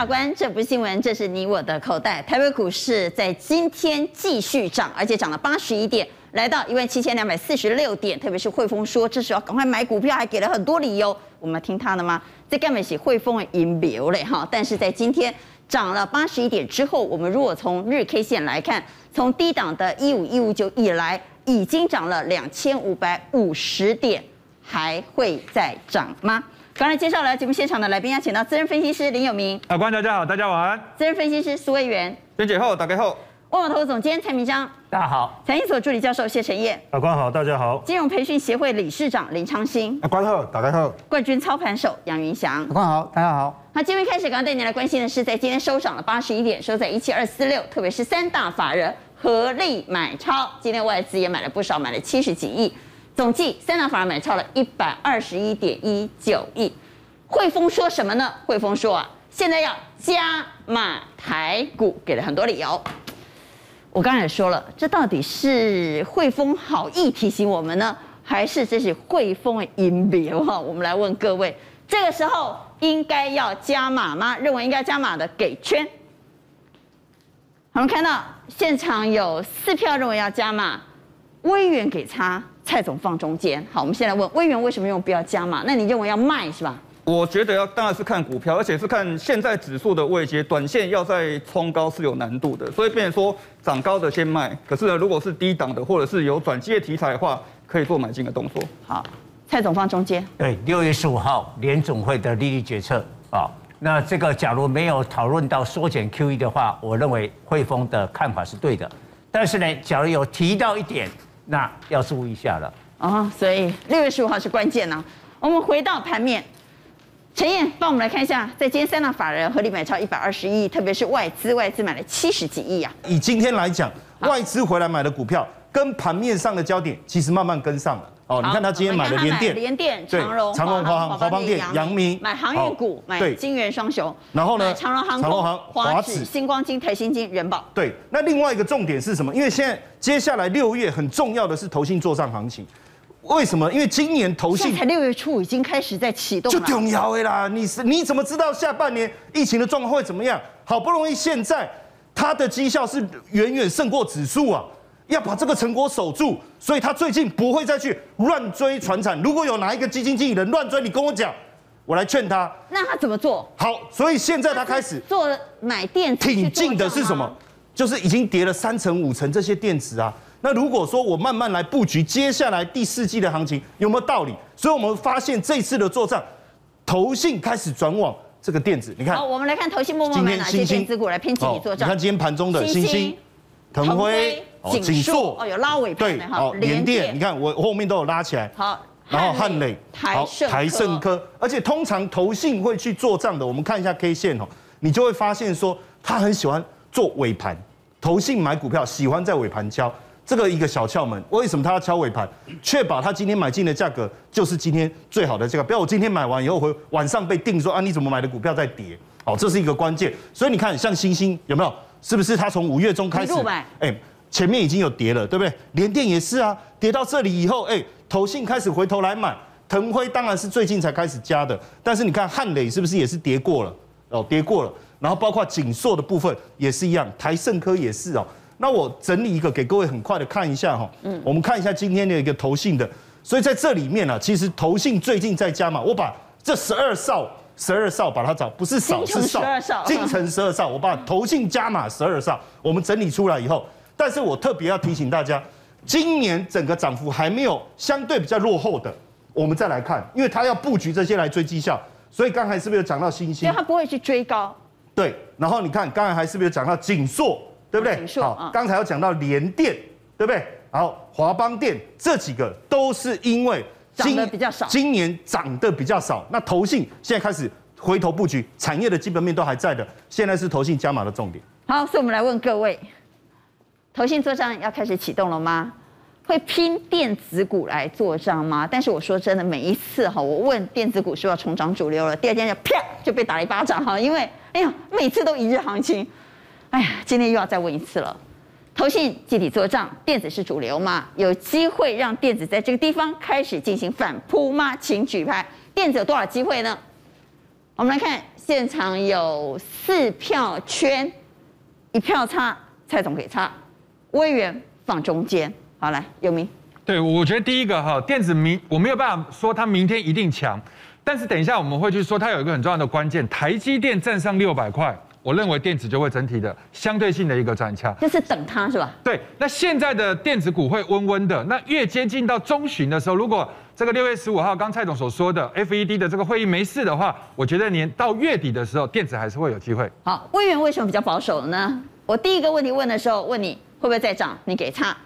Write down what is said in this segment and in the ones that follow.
大官，这不是新闻，这是你我的口袋。台北股市在今天继续涨，而且涨了八十一点，来到一万七千两百四十六点。特别是汇丰说，这时候赶快买股票，还给了很多理由。我们听他的吗？这根本是汇丰的引流嘞哈。但是在今天涨了八十一点之后，我们如果从日 K 线来看，从低档的一五一五九以来，已经涨了两千五百五十点，还会再涨吗？刚才介绍了节目现场的来宾，邀请到资深分析师林有明。啊，观众大家好，大家晚安。资深分析师苏卫元。娟姐好，大家好。万宝投资总监蔡明章。大家好。财经所助理教授谢晨彦。法官好，大家好。金融培训协会理事长林昌兴。法官好，大家好。冠军操盘手杨云翔。法官好，大家好。那今天开始，刚刚带您来关心的是，在今天收涨了八十一点，收在一七二四六，特别是三大法人合力买超，今天外资也买了不少，买了七十几亿，总计三大法人买超了一百二十一点一九亿。汇丰说什么呢？汇丰说啊，现在要加码台股，给了很多理由。我刚才也说了，这到底是汇丰好意提醒我们呢，还是这是汇丰的阴谋？哈，我们来问各位，这个时候应该要加码吗？认为应该加码的给圈。我们看到现场有四票认为要加码，威元给叉，蔡总放中间。好，我们先来问威元为什么认为不要加码？那你认为要卖是吧？我觉得要当然是看股票，而且是看现在指数的位阶，短线要再冲高是有难度的，所以变成说涨高的先卖。可是呢，如果是低档的或者是有转机的题材的话，可以做买进的动作。好，蔡总放中间。对，六月十五号联总会的利率决策啊，那这个假如没有讨论到缩减 QE 的话，我认为汇丰的看法是对的。但是呢，假如有提到一点，那要注意一下了。哦，所以六月十五号是关键呢。我们回到盘面。陈燕，帮我们来看一下，在今天三大法人合力买超一百二十亿，特别是外资，外资买了七十几亿啊。以今天来讲，外资回来买的股票，跟盘面上的焦点其实慢慢跟上了。哦，你看他今天买了联电、联电、长荣、长荣、华航、华邦电、阳明，买航运股，买金元双雄。然后呢，长荣航空、华指、星光金、台新金、仁宝。对，那另外一个重点是什么？因为现在接下来六月很重要的是投信做上行情。为什么？因为今年投信才六月初已经开始在启动，就重要的啦。你是你怎么知道下半年疫情的状况会怎么样？好不容易现在它的绩效是远远胜过指数啊，要把这个成果守住，所以他最近不会再去乱追传产。如果有哪一个基金经理人乱追，你跟我讲，我来劝他。那他怎么做？好，所以现在他开始做买电子，挺进的是什么？就是已经跌了三成五成这些电子啊。那如果说我慢慢来布局，接下来第四季的行情有没有道理？所以我们发现这次的作帐，投信开始转往这个电子。你看，好，我们来看投信默默买哪些电子股来拼经理作帐。你看今天盘中的欣兴、腾辉、锦硕，哦，有拉尾盘的哈。联电，你看我后面都有拉起来。好，然后汉磊、好台盛科，而且通常投信会去做账的，我们看一下 K 线哦，你就会发现说他很喜欢做尾盘，投信买股票喜欢在尾盘敲。这个一个小窍门，为什么他要敲尾盘？确保他今天买进的价格就是今天最好的价格，不要我今天买完以后回晚上被定说啊，你怎么买的股票在跌？好，这是一个关键。所以你看，像星星有没有？是不是它从五月中开始？哎，前面已经有跌了，对不对？联电也是啊，跌到这里以后，哎，投信开始回头来买。腾辉当然是最近才开始加的，但是你看汉磊是不是也是跌过了？哦，跌过了。然后包括景硕的部分也是一样，台盛科也是哦。那我整理一个给各位很快的看一下哈，嗯，我们看一下今天的一个投信的，所以在这里面呢，其实投信最近在加嘛，我把这十二少十二少把它找，不是少是少，京城十二少，我把投信加码十二少，我们整理出来以后，但是我特别要提醒大家，今年整个涨幅还没有相对比较落后的，我们再来看，因为它要布局这些来追绩效，所以刚才是不是有讲到星星？因为他不会去追高，对，然后你看刚才还是不是有讲到锦硕？对不对？好，刚才有讲到联电，对不对？然后华邦电这几个都是因为涨得比较少，今年涨得比较少。那投信现在开始回头布局，产业的基本面都还在的，现在是投信加码的重点。好，所以我们来问各位，投信做账要开始启动了吗？会拼电子股来做账吗？但是我说真的，每一次哈，我问电子股是要重涨主流了，第二天就啪就被打了一巴掌哈，因为哎呀，每次都一日行情。哎呀，今天又要再问一次了。投信集体做账，电子是主流吗？有机会让电子在这个地方开始进行反扑吗？请举牌。电子有多少机会呢？我们来看现场有四票圈，一票差，蔡总给差，委员放中间。好，来有名。对，我觉得第一个哈，电子明我没有办法说它明天一定强，但是等一下我们会去说它有一个很重要的关键，台积电站上六百块。我认为电子就会整体的相对性的一个转强，就是等它是吧？对，那现在的电子股会温温的，那越接近到中旬的时候，如果这个六月十五号刚蔡总所说的 FED 的这个会议没事的话，我觉得年到月底的时候，电子还是会有机会。好，魏源为什么比较保守呢？我第一个问题问的时候问你会不会再涨，你给差；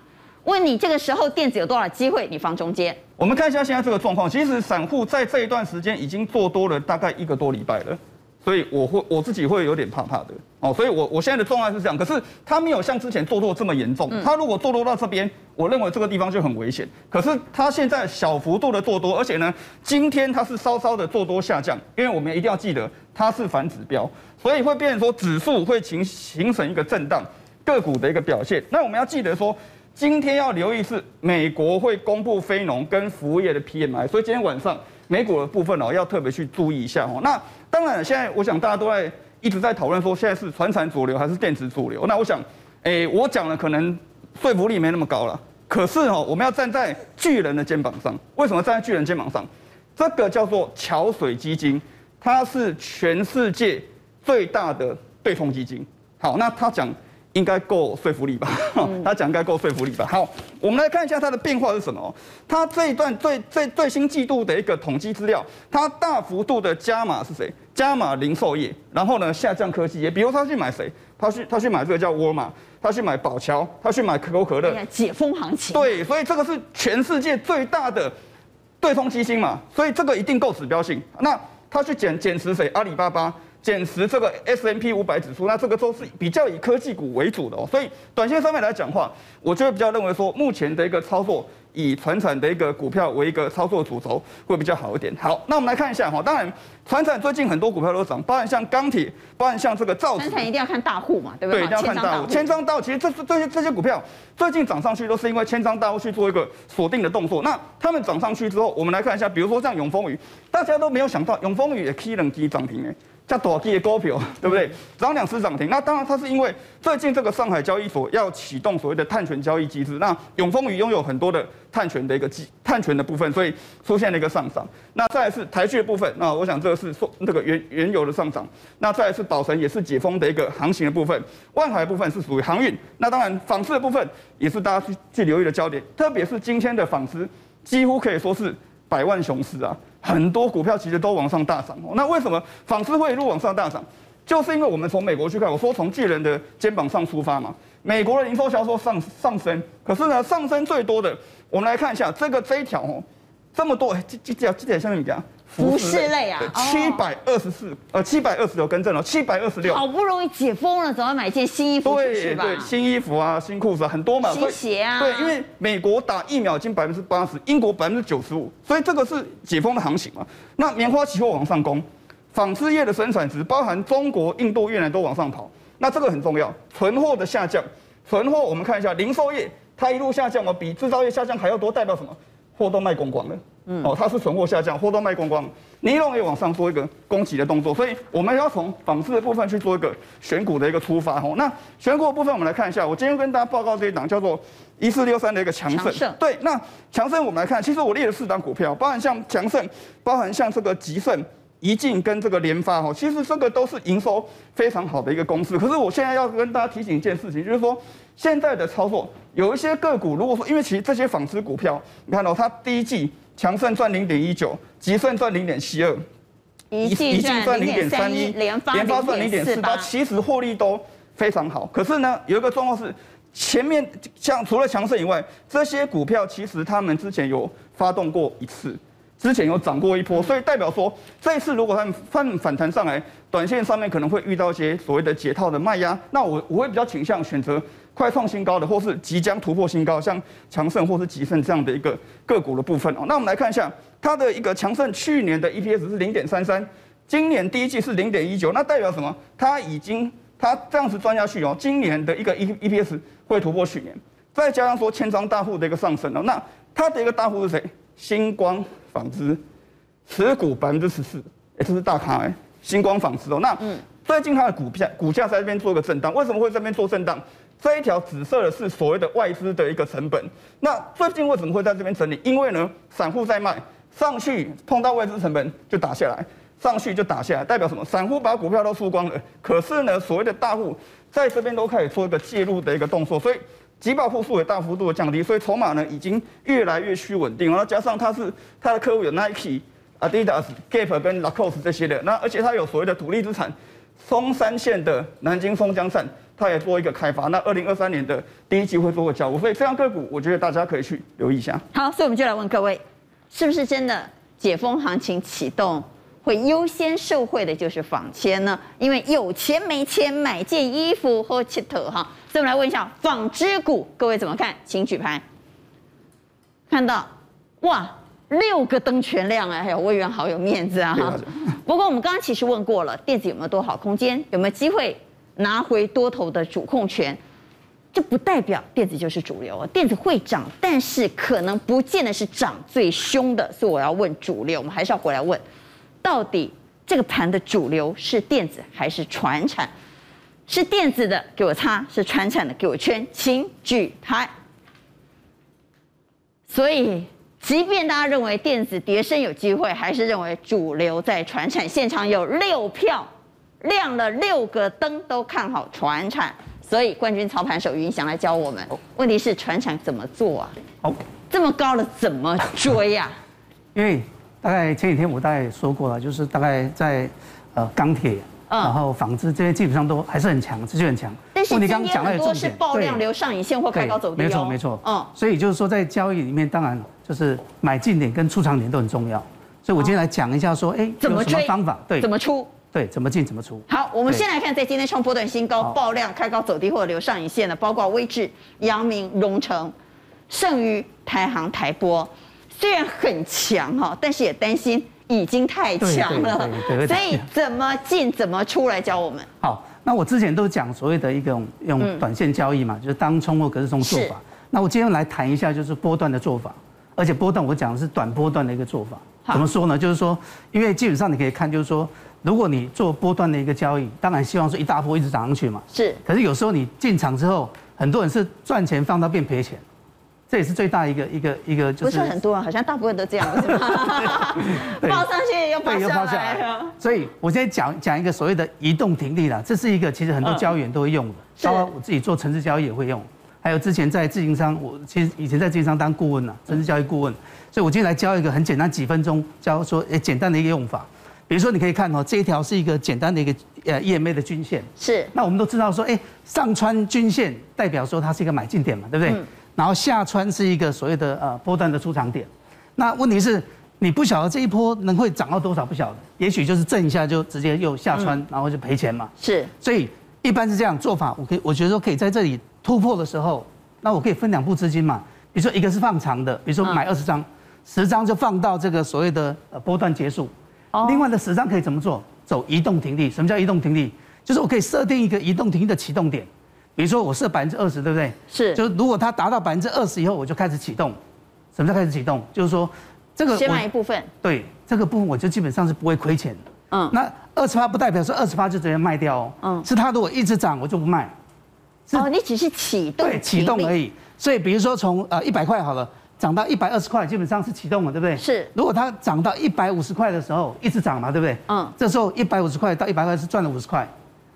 问你这个时候电子有多少机会，你放中间。我们看一下现在这个状况，其实散户在这一段时间已经做多了大概一个多礼拜了。所以我会我自己会有点怕怕的哦，所以我我现在的状态是这样，可是它没有像之前做多这么严重。它如果做多到这边，我认为这个地方就很危险。可是它现在小幅度的做多，而且呢，今天它是稍稍的做多下降，因为我们一定要记得它是反指标，所以会变成说指数会形形成一个震荡，个股的一个表现。那我们要记得说，今天要留意是美国会公布非农跟服务业的 PMI，所以今天晚上美股的部分哦，要特别去注意一下哦。那当然，现在我想大家都在一直在讨论说，现在是传产主流还是电子主流？那我想，诶，我讲的可能说服力没那么高了。可是哦，我们要站在巨人的肩膀上。为什么站在巨人肩膀上？这个叫做桥水基金，它是全世界最大的对冲基金。好，那他讲。应该够说服力吧？他讲应该够说服力吧？好，我们来看一下它的变化是什么。它这一段最最最新季度的一个统计资料，它大幅度的加码是谁？加码零售业，然后呢下降科技业。比如他去买谁？他去他去买这个叫沃尔玛，他去买宝乔，他去买可口可乐。解封行情。对，所以这个是全世界最大的对冲基金嘛，所以这个一定够指标性。那他去减减持谁？阿里巴巴。减持这个 S&P 五百指数，那这个都是比较以科技股为主的哦，所以短线上面来讲话，我就会比较认为说，目前的一个操作以传产的一个股票为一个操作主轴会比较好一点。好，那我们来看一下哈，当然传产最近很多股票都涨，包含像钢铁，包含像这个造纸。传产一定要看大户嘛，对不对？对，一定要看大户。千张大户，其实这这些这些股票最近涨上去，都是因为千张大户去做一个锁定的动作。那他们涨上去之后，我们来看一下，比如说像永丰余，大家都没有想到永丰余也 K 冷机涨停诶。叫多基的股票，对不对？涨两次涨停。那当然，它是因为最近这个上海交易所要启动所谓的碳权交易机制。那永丰余拥有很多的碳权的一个机碳权的部分，所以出现了一个上涨。那再来是台剧的部分，那我想这个是说那个原原油的上涨。那再来是宝成也是解封的一个航行的部分。万海部分是属于航运。那当然纺织的部分也是大家去去留意的焦点，特别是今天的纺织几乎可以说是百万雄师啊。很多股票其实都往上大涨哦，那为什么纺织会一路往上大涨？就是因为我们从美国去看，我说从巨人的肩膀上出发嘛。美国的零售销售上上升，可是呢，上升最多的，我们来看一下这个这一条哦，这么多，这这条这点下面你看。服饰类啊，七百二十四，呃，七百二十六，更正了，七百二十六。好不容易解封了，总要买件新衣服？对对，新衣服啊，新裤子啊，很多嘛。新鞋啊。对，因为美国打疫苗已经百分之八十，英国百分之九十五，所以这个是解封的行情嘛。那棉花期货往上攻，纺织业的生产值，包含中国、印度、越南都往上跑，那这个很重要。存货的下降，存货我们看一下，零售业它一路下降，比制造业下降还要多，代表什么？货都卖光光了。嗯，哦，它是存货下降，货都卖光光，尼龙也往上做一个攻击的动作，所以我们要从纺织的部分去做一个选股的一个出发。哦，那选股的部分我们来看一下，我今天跟大家报告这一档叫做一四六三的一个强盛。强盛。对，那强盛我们来看，其实我列了四档股票，包含像强盛，包含像这个吉盛、宜进跟这个联发。哦，其实这个都是营收非常好的一个公司。可是我现在要跟大家提醒一件事情，就是说现在的操作有一些个股，如果说因为其实这些纺织股票，你看到、哦、它第一季。强盛赚零点一九，吉盛赚零点七二，一进赚零点三一，联发赚零点四八，其实获利都非常好。可是呢，有一个状况是，前面像除了强盛以外，这些股票其实他们之前有发动过一次，之前有涨过一波，所以代表说这一次如果它们反反弹上来，短线上面可能会遇到一些所谓的解套的卖压，那我我会比较倾向选择。快创新高的，或是即将突破新高，像强盛或是吉盛这样的一个个股的部分哦。那我们来看一下它的一个强盛，去年的 EPS 是零点三三，今年第一季是零点一九，那代表什么？它已经它这样子钻下去哦，今年的一个 E EPS 会突破去年，再加上说千张大户的一个上升哦，那它的一个大户是谁？星光纺织持股百分之十四，哎，这是大咖哎。星光纺织哦。那最近它的股价股价在这边做一个震荡，为什么会在这边做震荡？这一条紫色的是所谓的外资的一个成本。那最近为什么会在这边整理？因为呢，散户在卖上去，碰到外资成本就打下来，上去就打下来，代表什么？散户把股票都输光了。可是呢，所谓的大户在这边都开始做一个介入的一个动作，所以急爆户数也大幅度的降低，所以筹码呢已经越来越趋稳定。然后加上它是它的客户有 Nike、Adidas、Gap 跟 Lacoste 这些的，那而且它有所谓的土地资产，松山线的南京松江站。他也做一个开发，那二零二三年的第一季会做个交付，所以这样个股，我觉得大家可以去留意一下。好，所以我们就来问各位，是不是真的解封行情启动会优先受惠的就是纺纤呢？因为有钱没钱买件衣服或切头哈。所以我们来问一下纺织股，各位怎么看？请举牌。看到哇，六个灯全亮哎，还有魏源好有面子啊哈。不过我们刚刚其实问过了，电子有没有多好空间？有没有机会？拿回多头的主控权，这不代表电子就是主流啊。电子会涨，但是可能不见得是涨最凶的。所以我要问主流，我们还是要回来问，到底这个盘的主流是电子还是传产？是电子的给我擦，是传产的给我圈，请举牌。所以，即便大家认为电子跌升有机会，还是认为主流在传产。现场有六票。亮了六个灯，都看好传产，所以冠军操盘手云翔来教我们。问题是传产怎么做啊？好，这么高了怎么追呀、啊？因为大概前几天我大概说过了，就是大概在呃钢铁，然后纺织这些基本上都还是很强，持续很强。但是今天很多是爆量流上影线或开高走低、哦、没错没错。嗯，所以就是说在交易里面，当然就是买进点跟出场点都很重要。所以我今天来讲一下说，哎，怎么追？方法对，怎么出？对，怎么进怎么出。好，我们先来看，在今天冲波段新高、爆量、开高走低或者留上影线的，包括威智、阳明、荣成、剩余、台航、台玻，虽然很强哈，但是也担心已经太强了。所以怎么进怎么出来教我们。好，那我之前都讲所谓的一个用用短线交易嘛，就是当冲或隔日冲做法。那我今天来谈一下，就是波段的做法，而且波段我讲的是短波段的一个做法。怎么说呢？就是说，因为基本上你可以看，就是说。如果你做波段的一个交易，当然希望说一大波一直涨上去嘛。是。可是有时候你进场之后，很多人是赚钱放到变赔钱，这也是最大一个一个一个就是。不是很多啊，好像大部分都这样，是吗？报上去又报下来。所以我现在讲讲一个所谓的移动停利啦，这是一个其实很多交易员都会用的，包括我自己做城市交易也会用，还有之前在自营商，我其实以前在自营商当顾问呢，城市交易顾问，所以我今天来教一个很简单，几分钟教说诶简单的一个用法。比如说，你可以看哦，这一条是一个简单的一个呃 EMA 的均线。是。那我们都知道说，哎，上穿均线代表说它是一个买进点嘛，对不对？嗯。然后下穿是一个所谓的呃波段的出场点。那问题是，你不晓得这一波能会涨到多少，不晓得。也许就是震一下就直接又下穿，然后就赔钱嘛。是。所以一般是这样做法，我可以我觉得说可以在这里突破的时候，那我可以分两步资金嘛。比如说一个是放长的，比如说买二十张，十张就放到这个所谓的呃波段结束。另外的十张可以怎么做？走移动停利。什么叫移动停利？就是我可以设定一个移动停利的启动点，比如说我设百分之二十，对不对？是。就是如果它达到百分之二十以后，我就开始启动。什么叫开始启动？就是说这个先买一部分。对，这个部分我就基本上是不会亏钱的。嗯。那二十八不代表说二十八就直接卖掉哦。嗯。是它如果一直涨，我就不卖。哦，你只是启动。对，启动而已。所以比如说从呃一百块好了。涨到一百二十块，基本上是启动了，对不对？是。如果它涨到一百五十块的时候，一直涨嘛，对不对？嗯。这时候一百五十块到一百块是赚了五十块，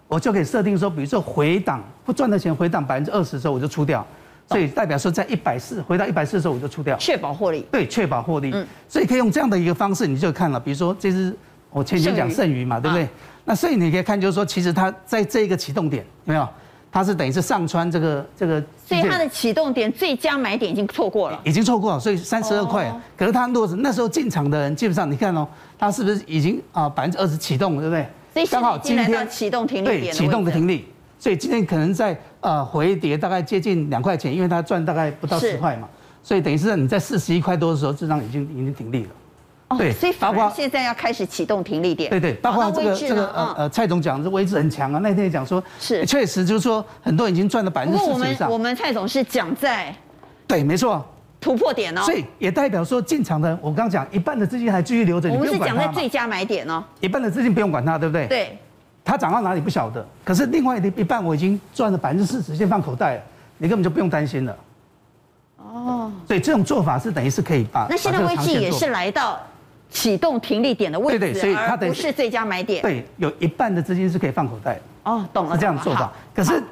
我就可以设定说，比如说回档不赚的钱回档百分之二十的时候，我就出掉。所以代表说在一百四回到一百四的时候，我就出掉。确保获利。对，确保获利。嗯。所以可以用这样的一个方式，你就看了，比如说这是我前天讲剩余嘛，对不对？啊、那剩余你可以看，就是说其实它在这个启动点有没有？它是等于是上穿这个这个，所以它的启动点最佳买点已经错过了，已经错过了，所以三十二块。可是它如果是那时候进场的人，基本上你看哦，它是不是已经啊百分之二十启动了，对不对？所以刚好今天启动停利对启动的停利，所以今天可能在呃回跌大概接近两块钱，因为它赚大概不到十块嘛，所以等于是你在四十一块多的时候，这张已经已经停利了。对，所以包括现在要开始启动停利点。对对，包括这个这个呃呃，蔡总讲的位置很强啊，那天也讲说，是确实就是说很多人已经赚了百分之四十以上。我们我们蔡总是讲在，对，没错，突破点哦。所以也代表说进场的，我刚刚讲一半的资金还继续留着，我们是讲在最佳买点哦。一半的资金不用管它，对不对？对。它涨到哪里不晓得，可是另外的一半我已经赚了百分之四十，先放口袋了，你根本就不用担心了。哦。所以这种做法是等于是可以把。那现在危机也是来到启动停利点的位置，对对，所以它不是最佳买点。对，有一半的资金是可以放口袋。哦，懂了。是这样做法。可是。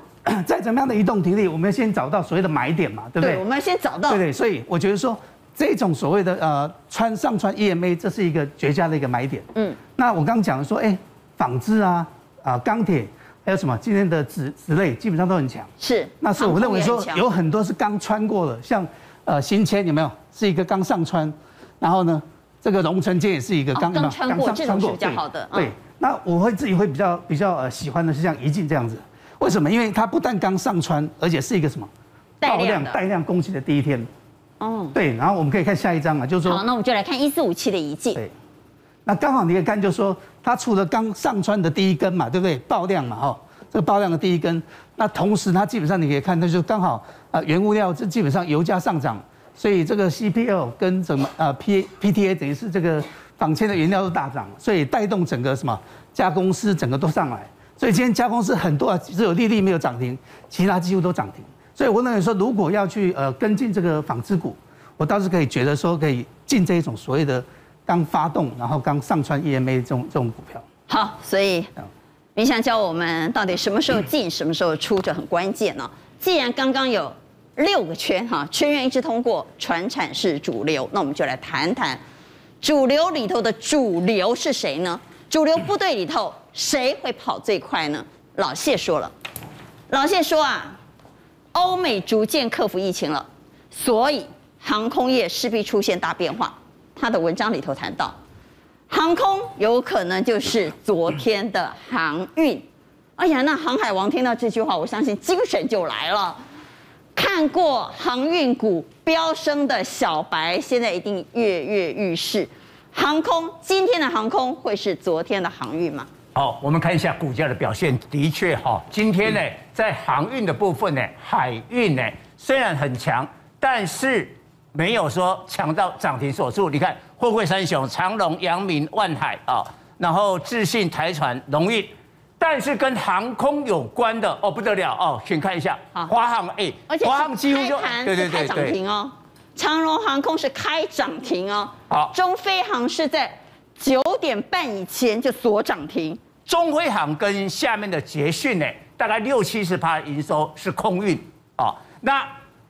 再怎么样的移动停利，我们要先找到所谓的买点嘛，对不对？对，我们要先找到。对对，所以我觉得说这种所谓的呃穿上穿 EMA，这是一个绝佳的一个买点。嗯。那我刚刚讲的说，哎，纺织啊啊钢铁还有什么今天的纸纸类基本上都很强。是。那是我认为说有很多是刚穿过的，像呃新签有没有？是一个刚上穿，然后呢这个龙成间也是一个刚刚穿过，这种是比较好的。对。那我会自己会比较比较呃喜欢的是像怡静这样子。为什么？因为它不但刚上穿，而且是一个什么？爆量带量攻击的第一天。哦。对，然后我们可以看下一张啊，就是说。好，那我们就来看一四五七的遗迹。对。那刚好你可以看，就是说它除了刚上穿的第一根嘛，对不对？爆量嘛，哈，这个爆量的第一根。那同时它基本上你可以看，它就刚好啊，原物料这基本上油价上涨，所以这个 CPL 跟什么呃 P PTA 等于是这个纺铅的原料都大涨，所以带动整个什么加工司整个都上来。所以今天加工是很多啊，只有利利没有涨停，其他几乎都涨停。所以我认为说，如果要去呃跟进这个纺织股，我倒是可以觉得说可以进这一种所谓的刚发动，然后刚上穿 EMA 这种这种股票。好，所以你想教我们到底什么时候进，什么时候出，这很关键呢？既然刚刚有六个圈哈，圈圈一致通过，传产是主流，那我们就来谈谈主流里头的主流是谁呢？主流部队里头。谁会跑最快呢？老谢说了，老谢说啊，欧美逐渐克服疫情了，所以航空业势必出现大变化。他的文章里头谈到，航空有可能就是昨天的航运。哎呀，那航海王听到这句话，我相信精神就来了。看过航运股飙升的小白，现在一定跃跃欲试。航空今天的航空会是昨天的航运吗？好，我们看一下股价的表现，的确哈，今天呢，在航运的部分呢，海运呢虽然很强，但是没有说强到涨停锁住。你看，货柜三雄？长隆、阳明、万海啊，然后智信、台船、龙运，但是跟航空有关的哦不得了哦，请看一下，华航哎，华航几乎就对对对。涨停哦，长荣航空是开涨停哦，好，中飞航是在九点半以前就锁涨停。中飞航跟下面的捷讯呢，大概六七十趴营收是空运啊。那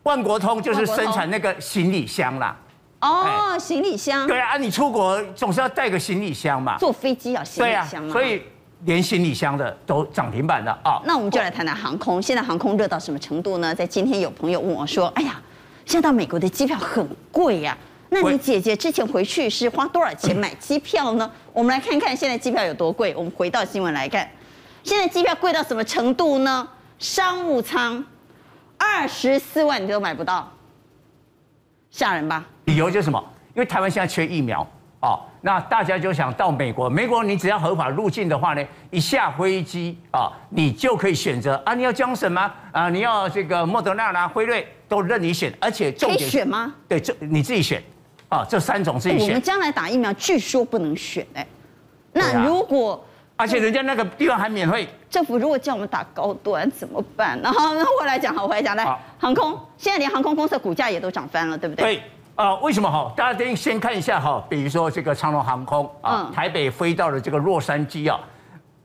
万国通就是生产那个行李箱啦。哦，行李箱。对啊，你出国总是要带个行李箱嘛。坐飞机要行李箱嘛。所以连行李箱的都涨停板的啊。那我们就来谈谈航空。现在航空热到什么程度呢？在今天有朋友问我说：“哎呀，现在到美国的机票很贵呀。”那你姐姐之前回去是花多少钱买机票呢？我们来看看现在机票有多贵。我们回到新闻来看，现在机票贵到什么程度呢？商务舱二十四万你都买不到，吓人吧？理由就是什么？因为台湾现在缺疫苗啊，那大家就想到美国。美国你只要合法入境的话呢，一下飞机啊，你就可以选择啊，你要强生吗？啊，你要这个莫德纳啦、辉瑞都任你选，而且重点可以选吗？对，这你自己选。啊，这三种自己选。我们将来打疫苗，据说不能选哎。那如果，而且人家那个地方还免费。政府如果叫我们打高端怎么办？然后，那我来讲，好，我来讲，来，航空现在连航空公司的股价也都涨翻了，对不对？对。啊，为什么哈？大家先先看一下哈，比如说这个长龙航空啊，台北飞到了这个洛杉矶啊，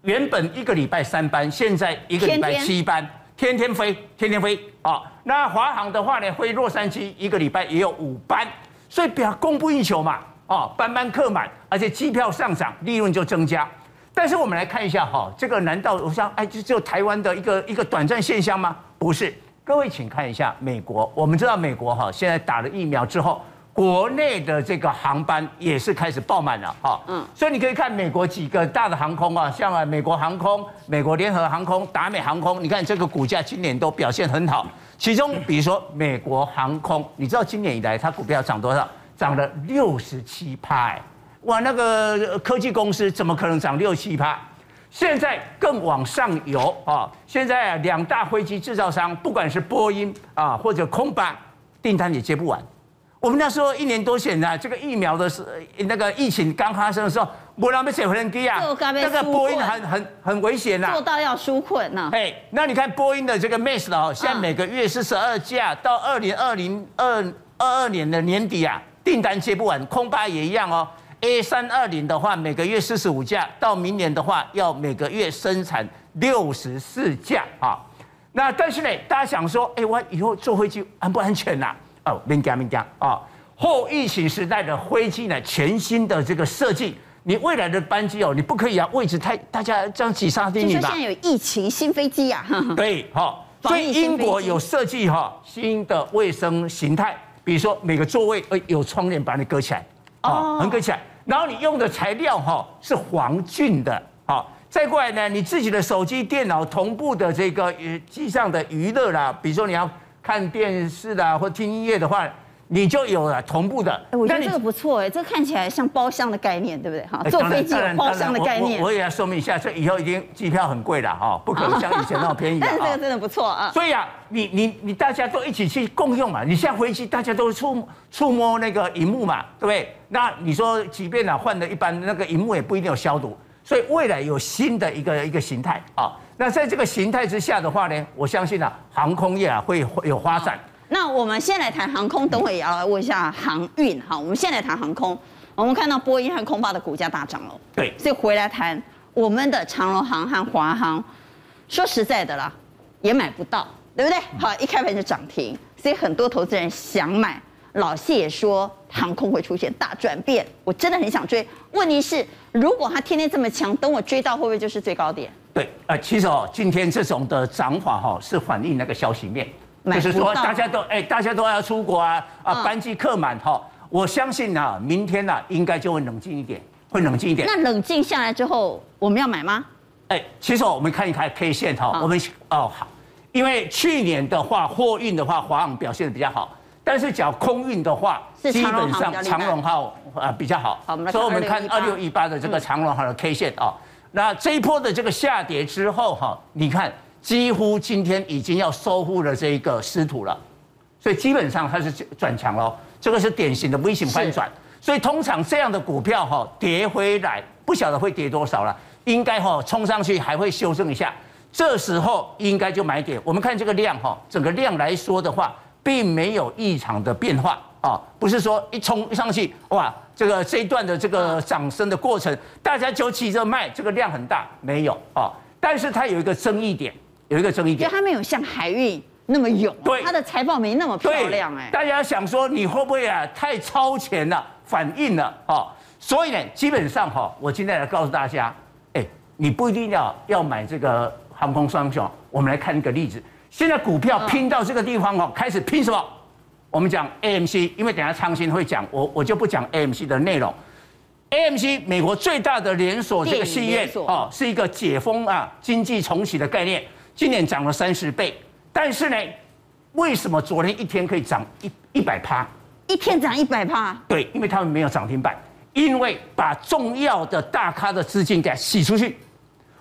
原本一个礼拜三班，现在一个礼拜七班，天天飞，天天飞啊。那华航的话呢，飞洛杉矶一个礼拜也有五班。所以比较供不应求嘛，哦，班班客满，而且机票上涨，利润就增加。但是我们来看一下哈，这个难道我想哎，就只有台湾的一个一个短暂现象吗？不是，各位请看一下美国。我们知道美国哈，现在打了疫苗之后，国内的这个航班也是开始爆满了哈。嗯，所以你可以看美国几个大的航空啊，像啊美国航空、美国联合航空、达美航空，你看这个股价今年都表现很好。其中，比如说美国航空，你知道今年以来它股票涨多少？涨了六十七趴，哇！那个科技公司怎么可能涨六七趴？现在更往上游啊！现在两大飞机制造商，不管是波音啊或者空巴，订单也接不完，我们那时候一年多前呢，这个疫苗的时那个疫情刚发生的时候，没人要坐飞机啊，那个波音很很很危险呐，做到要纾困呐。哎，那你看波音的这个 MAX 哦，现在每个月四十二架，到二零二零二二二年的年底啊，订单接不完，空巴也一样哦。A 三二零的话，每个月四十五架，到明年的话，要每个月生产六十四架啊。那但是呢，大家想说，哎，我以后坐飞机安不安全呐？哦，免惊免惊啊！后疫情时代的飞机呢，全新的这个设计，你未来的班机哦，你不可以啊，位置太大家这样挤沙丁鱼吧？就说现在有疫情新飞机呀，对，好，所以英国有设计哈新的卫生形态，比如说每个座位呃有窗帘把你隔起来，哦，很隔起来，然后你用的材料哈是黄菌的，好，再过来呢，你自己的手机、电脑同步的这个呃机上的娱乐啦，比如说你要。看电视的或听音乐的话，你就有了同步的。我觉得这个不错哎，这个看起来像包厢的概念，对不对？哈，坐飞机有包厢的概念。我，我也要说明一下，这以后已经机票很贵了哈，不可能像以前那么便宜。但是这个真的不错啊。所以啊，你你你大家都一起去共用嘛。你下飞机大家都触触摸那个荧幕嘛，对不对？那你说，即便啊换了一般那个荧幕也不一定有消毒。所以未来有新的一个一个形态啊。那在这个形态之下的话呢，我相信啊，航空业啊会有发展。那我们先来谈航空，等会也要来问一下航运。哈，我们先来谈航空。我们看到波音和空巴的股价大涨了。对，所以回来谈我们的长荣航和华航。说实在的啦，也买不到，对不对？好，一开盘就涨停，所以很多投资人想买。老谢也说航空会出现大转变，我真的很想追。问题是，如果它天天这么强，等我追到会不会就是最高点？对，呃，其实哦，今天这种的涨法哈，是反映那个消息面，就是说大家都哎，大家都要出国啊，啊，班机客满哈。我相信啊，明天呢，应该就会冷静一点，会冷静一点。那冷静下来之后，我们要买吗？哎，其实我们看一看 K 线哈，我们哦好，因为去年的话，货运的话，华航表现的比较好，但是讲空运的话，基本上长荣号啊比较好。好，所以我们看二六一八的这个长荣号的 K 线啊。那这一波的这个下跌之后哈，你看几乎今天已经要收复了这一个失土了，所以基本上它是转强喽。这个是典型的微型翻转，所以通常这样的股票哈跌回来不晓得会跌多少了，应该哈冲上去还会修正一下，这时候应该就买点。我们看这个量哈，整个量来说的话，并没有异常的变化啊，不是说一冲上去哇。这个这一段的这个涨升的过程，大家就急着卖，这个量很大，没有啊。但是它有一个争议点，有一个争议点，就它没有像海运那么勇，对，它的财报没那么漂亮哎。大家想说你会不会啊太超前了，反应了啊？所以呢，基本上哈，我今天来告诉大家，哎，你不一定要要买这个航空双雄。我们来看一个例子，现在股票拼到这个地方哦，开始拼什么？我们讲 AMC，因为等下昌兴会讲，我我就不讲 AMC 的内容。AMC 美国最大的连锁这个戏院哦，是一个解封啊经济重启的概念，今年涨了三十倍。但是呢，为什么昨天一天可以涨一一百趴？一天涨一百趴？对，因为他们没有涨停板，因为把重要的大咖的资金给洗出去。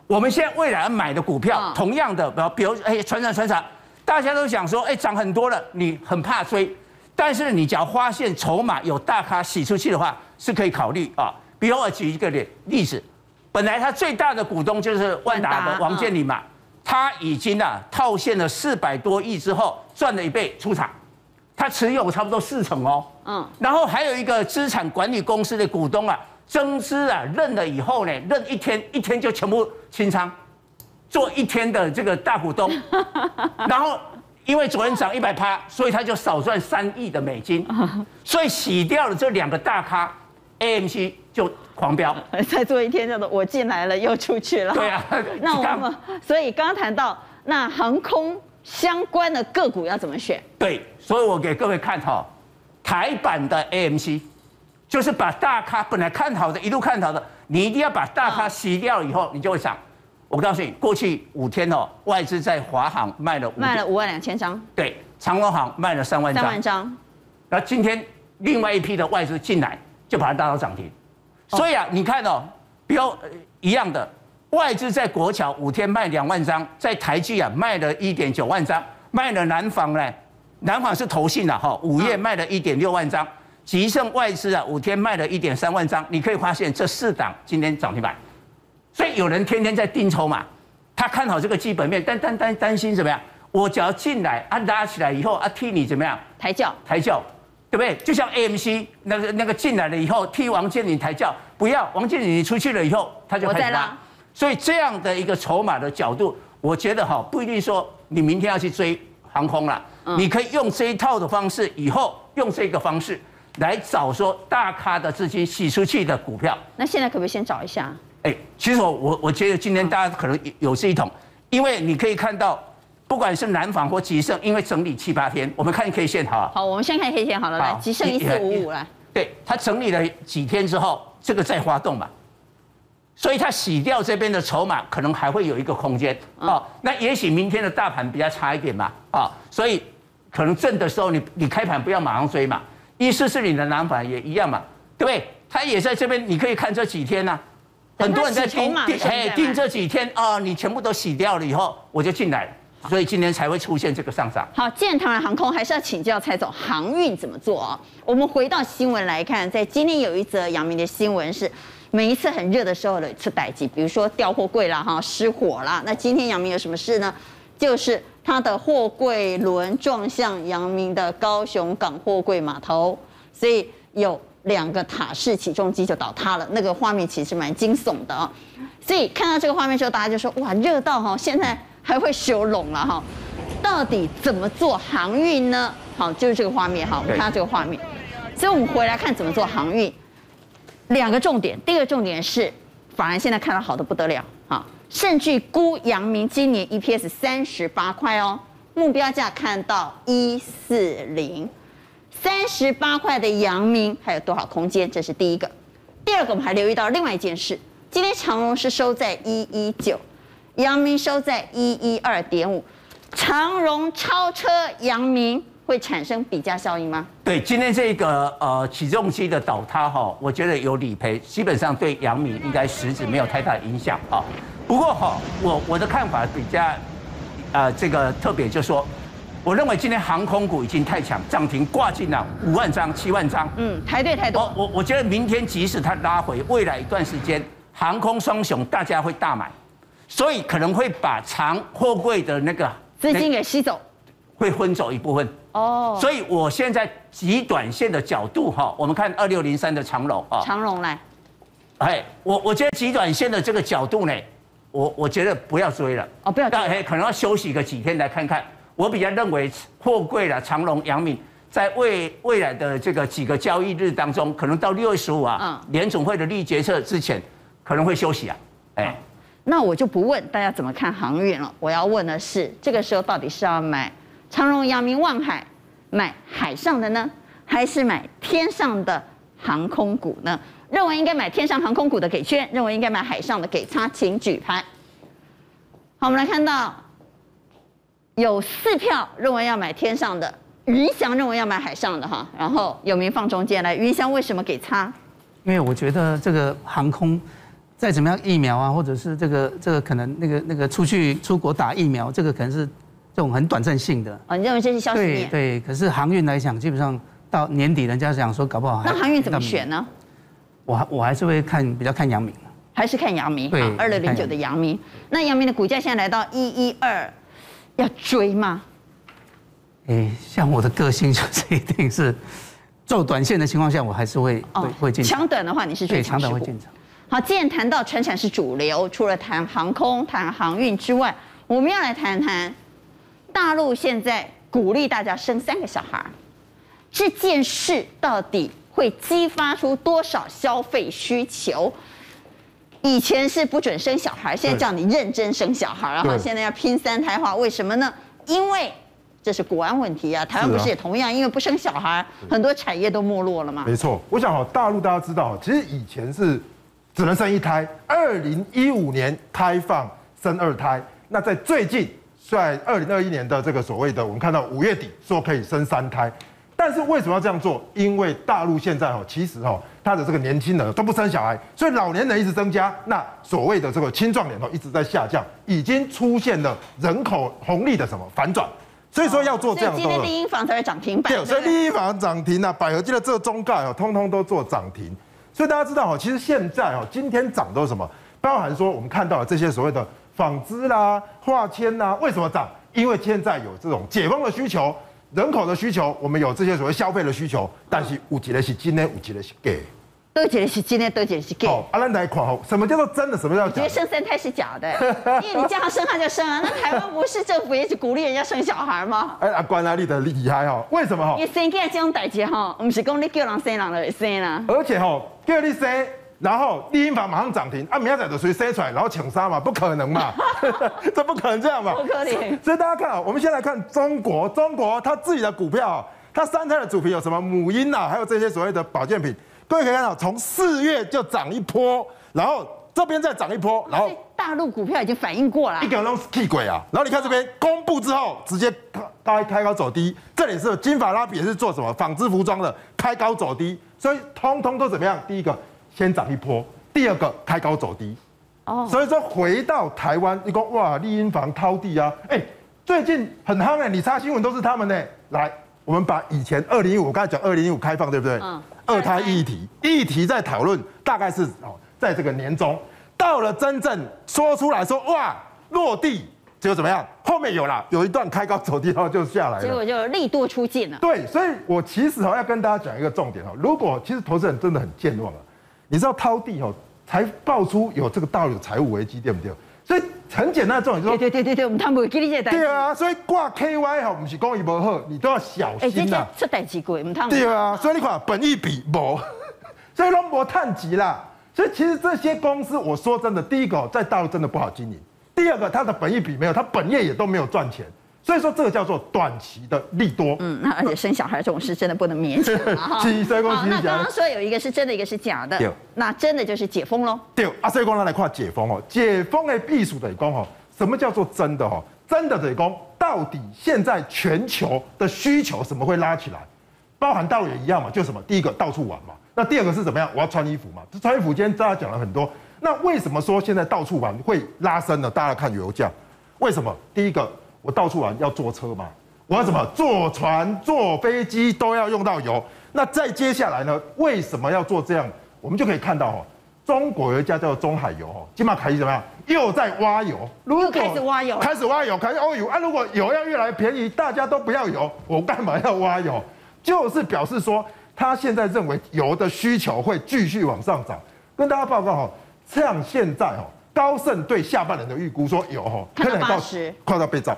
我们现在未来买的股票，同样的，比如哎，船长船长，大家都想说，哎，涨很多了，你很怕追。但是你只要发现筹码有大咖洗出去的话，是可以考虑啊。比如我举一个例例子，本来他最大的股东就是万达的王健林嘛，他已经啊套现了四百多亿之后赚了一倍出场，他持有差不多四成哦。嗯。然后还有一个资产管理公司的股东啊，增资啊认了以后呢，认一天一天就全部清仓，做一天的这个大股东，然后。因为昨天涨一百趴，所以他就少赚三亿的美金，所以洗掉了这两个大咖，AMC 就狂飙。再做一天叫做我进来了又出去了。对啊，那我们 所以刚刚谈到那航空相关的个股要怎么选？对，所以我给各位看哈，台版的 AMC 就是把大咖本来看好的一路看好的，你一定要把大咖洗掉以后，你就会涨。我告诉你，过去五天哦，外资在华航卖了卖了五万两千张，对，长荣航卖了三万张，三万张。那今天另外一批的外资进来，就把它拉到涨停。所以啊，你看哦，比如一样的，外资在国桥五天卖两万张，在台积啊卖了一点九万张，卖了南方呢南纺是投信了哈，五月卖了一点六万张，吉盛外资啊，五天卖了一点三万张。你可以发现这四档今天涨停板，所以有人天天在定筹码，他看好这个基本面，但但担担心怎么样？我只要进来啊，拉起来以后啊，替你怎么样？抬轿，抬轿，对不对？就像 AMC 那个那个进来了以后，替王健林抬轿，不要王健林你出去了以后，他就开始拉。所以这样的一个筹码的角度，我觉得哈，不一定说你明天要去追航空了，你可以用这一套的方式，以后用这个方式来找说大咖的资金洗出去的股票。那现在可不可以先找一下？哎，其实我我我觉得今天大家可能有这一桶，因为你可以看到。不管是南纺或吉盛，因为整理七八天，我们看 K 线好。好，我们先看 K 线好了，来，吉盛一四五五来。对，它整理了几天之后，这个再发动嘛，所以它洗掉这边的筹码，可能还会有一个空间哦。那也许明天的大盘比较差一点嘛，啊，所以可能震的时候，你你开盘不要马上追嘛。一四四零的南纺也一样嘛，对不对？它也在这边，你可以看这几天呐，很多人在盯，哎，盯这几天啊，你全部都洗掉了以后，我就进来了。所以今天才会出现这个上涨。好，既然谈完航空，还是要请教蔡总，航运怎么做啊？我们回到新闻来看，在今天有一则阳明的新闻是，每一次很热的时候的一次待机，比如说掉货柜啦、哈失火啦。那今天阳明有什么事呢？就是他的货柜轮撞向阳明的高雄港货柜码头，所以有两个塔式起重机就倒塌了。那个画面其实蛮惊悚的啊。所以看到这个画面之后，大家就说：哇，热到哈现在。还会修拢了哈，到底怎么做航运呢？好，就是这个画面哈，我们看到这个画面，所以我们回来看怎么做航运。两个重点，第一个重点是，法人现在看到好的不得了啊，甚至估阳明今年 EPS 三十八块哦，目标价看到一四零，三十八块的阳明还有多少空间？这是第一个。第二个，我们还留意到另外一件事，今天长荣是收在一一九。阳明收在一一二点五，长荣超车阳明会产生比价效应吗？对，今天这个呃起重机的倒塌哈，我觉得有理赔，基本上对阳明应该实质没有太大影响啊。不过哈，我我的看法比较呃这个特别，就是说，我认为今天航空股已经太强，涨停挂进了五万张、七万张，嗯，排队太多。我我我觉得明天即使它拉回，未来一段时间航空双雄大家会大买。所以可能会把长货柜的那个资金给吸走，会分走一部分哦。所以我现在极短线的角度哈，我们看二六零三的长荣啊，长荣来，哎，我我觉得极短线的这个角度呢，我我觉得不要追了哦，不要追，哎，可能要休息个几天来看看。我比较认为货柜了长荣、阳明，在未未来的这个几个交易日当中，可能到六月十五啊，嗯，联总会的利决策之前，可能会休息啊，哎。那我就不问大家怎么看航运了，我要问的是，这个时候到底是要买长荣、阳明、望海，买海上的呢，还是买天上的航空股呢？认为应该买天上航空股的给圈，认为应该买海上的给叉，请举牌。好，我们来看到有四票认为要买天上的，云翔认为要买海上的哈，然后有名放中间来，云翔为什么给叉？因为我觉得这个航空。再怎么样疫苗啊，或者是这个这个可能那个那个出去出国打疫苗，这个可能是这种很短暂性的。哦，你认为这是消息面？对对，可是航运来讲，基本上到年底人家讲说搞不好。那航运怎么选呢？我还我还是会看比较看阳明。还是看阳明？对，二六零九的阳明。那阳明的股价现在来到一一二，要追吗？哎，像我的个性就是一定是做短线的情况下，我还是会会会进场。抢短的话，你是追抢短会进场。好，既然谈到传产是主流，除了谈航空、谈航运之外，我们要来谈谈大陆现在鼓励大家生三个小孩，这件事到底会激发出多少消费需求？以前是不准生小孩，现在叫你认真生小孩，然后现在要拼三胎化，为什么呢？因为这是国安问题啊。台湾不是也同样，因为不生小孩，很多产业都没落了吗？没错，我想哈，大陆大家知道，其实以前是。只能生一胎。二零一五年开放生二胎，那在最近，在二零二一年的这个所谓的，我们看到五月底说可以生三胎，但是为什么要这样做？因为大陆现在哈，其实哈，他的这个年轻人都不生小孩，所以老年人一直增加，那所谓的这个青壮年哦一直在下降，已经出现了人口红利的什么反转，所以说要做这样的。今天立英房才会涨停板。对，所以立英房涨停啊，百合金的这个中概哦，通通都做涨停。所以大家知道哦，其实现在哦，今天涨都是什么？包含说我们看到的这些所谓的纺织啦、化纤啦，为什么涨？因为现在有这种解封的需求、人口的需求，我们有这些所谓消费的需求，但是有几个是今天，有几个是假。都觉得是今天，都觉得是假。好，阿兰来看吼，什么叫做真的？什么叫假？我觉得生三胎是假的，因 为你叫他生他就生啊。那台湾不是政府也是鼓励人家生小孩吗？哎，阿关啊，你的厉害哦？为什么哈？你生给这种代志哈，不是讲你叫人生人就会生啦。而且哈，叫你生，然后立英房马上涨停，啊，明仔载就随生出来，然后抢杀嘛？不可能嘛？这不可能这样嘛？不可能。所以大家看啊，我们先来看中国，中国它自己的股票，它三胎的主题有什么？母婴啊，还有这些所谓的保健品。各位可以看到，从四月就涨一波，然后这边再涨一波，然后大陆股票已经反应过了，一个人都是气鬼啊！然后你看这边公布之后，直接开开高走低，这里是金法拉比也是做什么纺织服装的，开高走低，所以通通都怎么样？第一个先涨一波，第二个开高走低，哦，所以说回到台湾，你说哇，丽英房掏地啊，哎，最近很夯哎，你查新闻都是他们呢，来。我们把以前二零一五，我刚才讲二零一五开放，对不对？嗯。二胎议题，议题在讨论，大概是哦，在这个年中，到了真正说出来说哇，落地结果怎么样？后面有了，有一段开高走低，然后就下来了。结果就利多出尽了。对，所以我其实哦要跟大家讲一个重点哦，如果其实投资人真的很健忘啊，你知道掏地哦才爆出有这个大陆有财务危机，对不对？所以很简单的重点就是说，对对对对，我们他们会给你这代。对啊，所以挂 KY 哈，不是讲伊无好，你都要小心呐。出代志贵，我们他们。对啊，所以你看本益比无，所以拢无趁钱啦。所以其实这些公司，我说真的，第一个在大陆真的不好经营，第二个它的本益比没有，它本业也都没有赚钱。所以说这个叫做短期的利多。嗯，那而且生小孩这种事真的不能勉强。好，那刚刚说有一个是真的，一个是假的。对。那真的就是解封喽。对。啊，所以讲咱来看解封哦，解封的避暑得讲哦，什么叫做真的哦？真的得讲，到底现在全球的需求什么会拉起来？包含大陆也一样嘛，就什么？第一个到处玩嘛。那第二个是怎么样？我要穿衣服嘛。这穿衣服今天大家讲了很多。那为什么说现在到处玩会拉升呢？大家看油价，为什么？第一个。我到处玩要坐车嘛？我要怎么坐船、坐飞机都要用到油。那再接下来呢？为什么要做这样？我们就可以看到哦，中国有一家叫做中海油哦，金马凯始怎么样？又在挖油。如果开始挖油，开始挖油，开始挖油啊！如果油要越来越便宜，大家都不要油，我干嘛要挖油？就是表示说，他现在认为油的需求会继续往上涨。跟大家报告哈，像现在哈，高盛对下半年的预估说油哈，可能到十，快到被涨。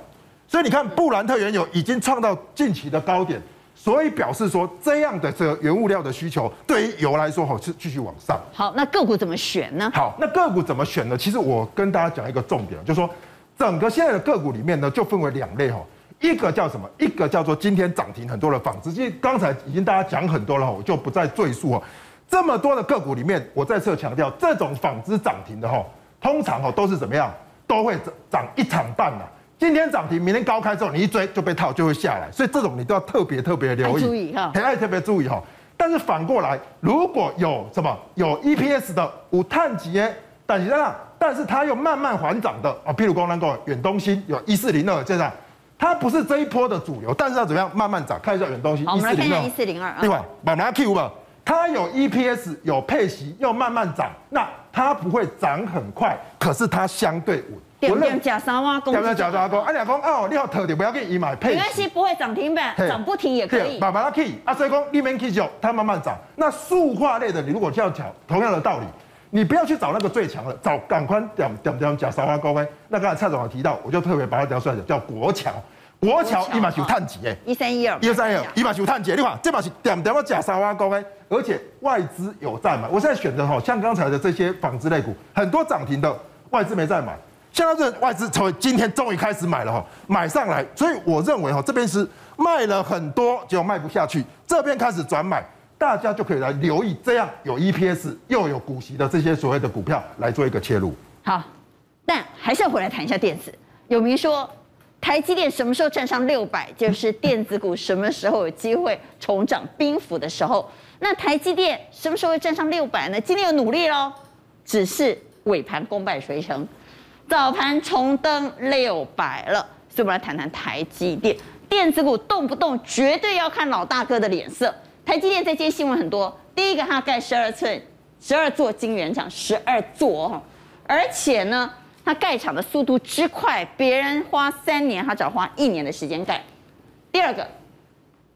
所以你看，布兰特原油已经创到近期的高点，所以表示说这样的这个原物料的需求对于油来说，吼是继续往上。好，那个股怎么选呢？好，那个股怎么选呢？其实我跟大家讲一个重点，就是说整个现在的个股里面呢，就分为两类哈，一个叫什么？一个叫做今天涨停很多的纺织，其实刚才已经大家讲很多了，我就不再赘述哦。这么多的个股里面，我再次强调，这种纺织涨停的哈，通常哈都是怎么样？都会涨一场半呐。今天涨停，明天高开之后，你一追就被套，就会下来，所以这种你都要特别特别留意，注意哈，很爱特别注意哈。但是反过来，如果有什么有 EPS 的五碳级耶，但是呢，但是它又慢慢缓涨的啊，譬如光那个远东新有一四零二这样，它不是这一波的主流，但是要怎么样慢慢涨？看一下远东新，一四零二，另外把拿 Q 吧，它有 EPS 有配息又慢慢涨，那它不会涨很快，可是它相对稳。点点假三挖工，点点假三挖工。啊，你讲哦，你好特点不要给伊买配。没关系，不会涨停板，涨不停也可以。慢慢 key 啊，所以讲里面 key 就它慢慢涨。那塑化类的，你如果这样讲，同样的道理，你不要去找那个最强的，找赶快点点点假三挖工哎。那刚才蔡总有提到，我就特别把它调出来讲，叫国桥。国桥一码九碳几哎，一三一二，一三一二，一码九碳几。你看这码是点点假沙挖工哎，而且外资有在买。我现在选的哈，像刚才的这些纺织类股，很多涨停的外资没在买。现在是外资从今天终于开始买了哈，买上来，所以我认为哈，这边是卖了很多，结果卖不下去，这边开始转买，大家就可以来留意这样有 EPS 又有股息的这些所谓的股票来做一个切入。好，但还是要回来谈一下电子。有明说台积电什么时候站上六百，就是电子股什么时候有机会重掌兵符的时候。那台积电什么时候会站上六百呢？今天有努力喽，只是尾盘功败垂成。早盘重登六百了，所以我们来谈谈台积电。电子股动不动绝对要看老大哥的脸色。台积电这些新闻很多，第一个它盖十二寸、十二座晶圆厂，十二座哈，而且呢，它盖厂的速度之快，别人花三年，它只要花一年的时间盖。第二个